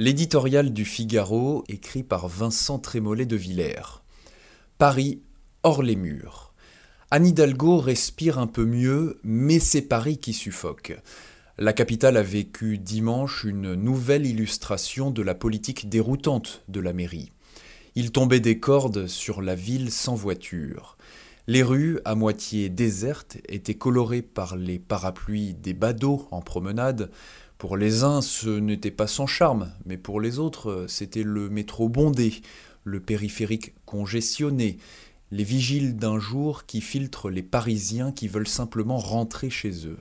L'éditorial du Figaro, écrit par Vincent Trémollet de Villers. Paris, hors les murs. Anne Hidalgo respire un peu mieux, mais c'est Paris qui suffoque. La capitale a vécu dimanche une nouvelle illustration de la politique déroutante de la mairie. Il tombait des cordes sur la ville sans voiture. Les rues, à moitié désertes, étaient colorées par les parapluies des badauds en promenade. Pour les uns, ce n'était pas sans charme, mais pour les autres, c'était le métro bondé, le périphérique congestionné, les vigiles d'un jour qui filtrent les Parisiens qui veulent simplement rentrer chez eux.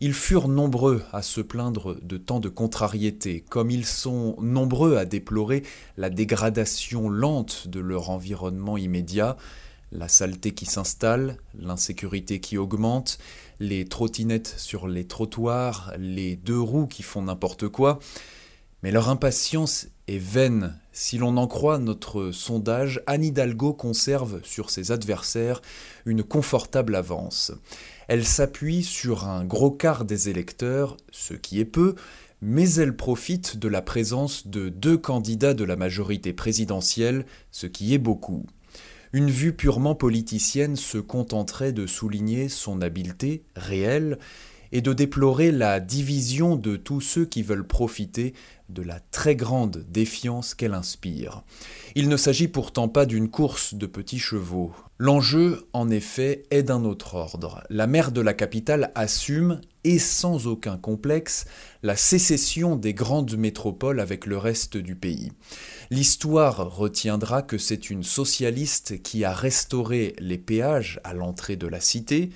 Ils furent nombreux à se plaindre de tant de contrariétés, comme ils sont nombreux à déplorer la dégradation lente de leur environnement immédiat, la saleté qui s'installe, l'insécurité qui augmente, les trottinettes sur les trottoirs, les deux roues qui font n'importe quoi. Mais leur impatience est vaine. Si l'on en croit notre sondage, Anne Hidalgo conserve sur ses adversaires une confortable avance. Elle s'appuie sur un gros quart des électeurs, ce qui est peu, mais elle profite de la présence de deux candidats de la majorité présidentielle, ce qui est beaucoup. Une vue purement politicienne se contenterait de souligner son habileté réelle et de déplorer la division de tous ceux qui veulent profiter de la très grande défiance qu'elle inspire. Il ne s'agit pourtant pas d'une course de petits chevaux. L'enjeu, en effet, est d'un autre ordre. La maire de la capitale assume, et sans aucun complexe, la sécession des grandes métropoles avec le reste du pays. L'histoire retiendra que c'est une socialiste qui a restauré les péages à l'entrée de la cité,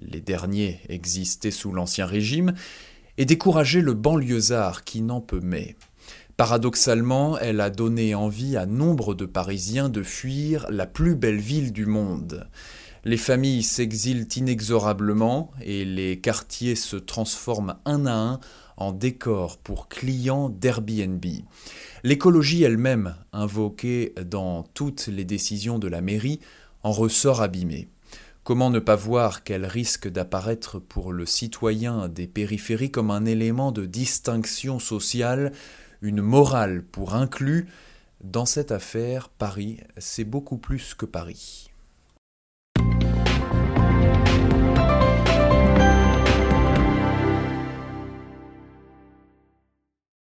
les derniers existaient sous l'Ancien Régime, et décourager le banlieusard qui n'en peut mais. Paradoxalement, elle a donné envie à nombre de Parisiens de fuir la plus belle ville du monde. Les familles s'exilent inexorablement et les quartiers se transforment un à un en décors pour clients d'Airbnb. L'écologie elle-même, invoquée dans toutes les décisions de la mairie, en ressort abîmée. Comment ne pas voir qu'elle risque d'apparaître pour le citoyen des périphéries comme un élément de distinction sociale, une morale pour inclus? Dans cette affaire, Paris, c'est beaucoup plus que Paris.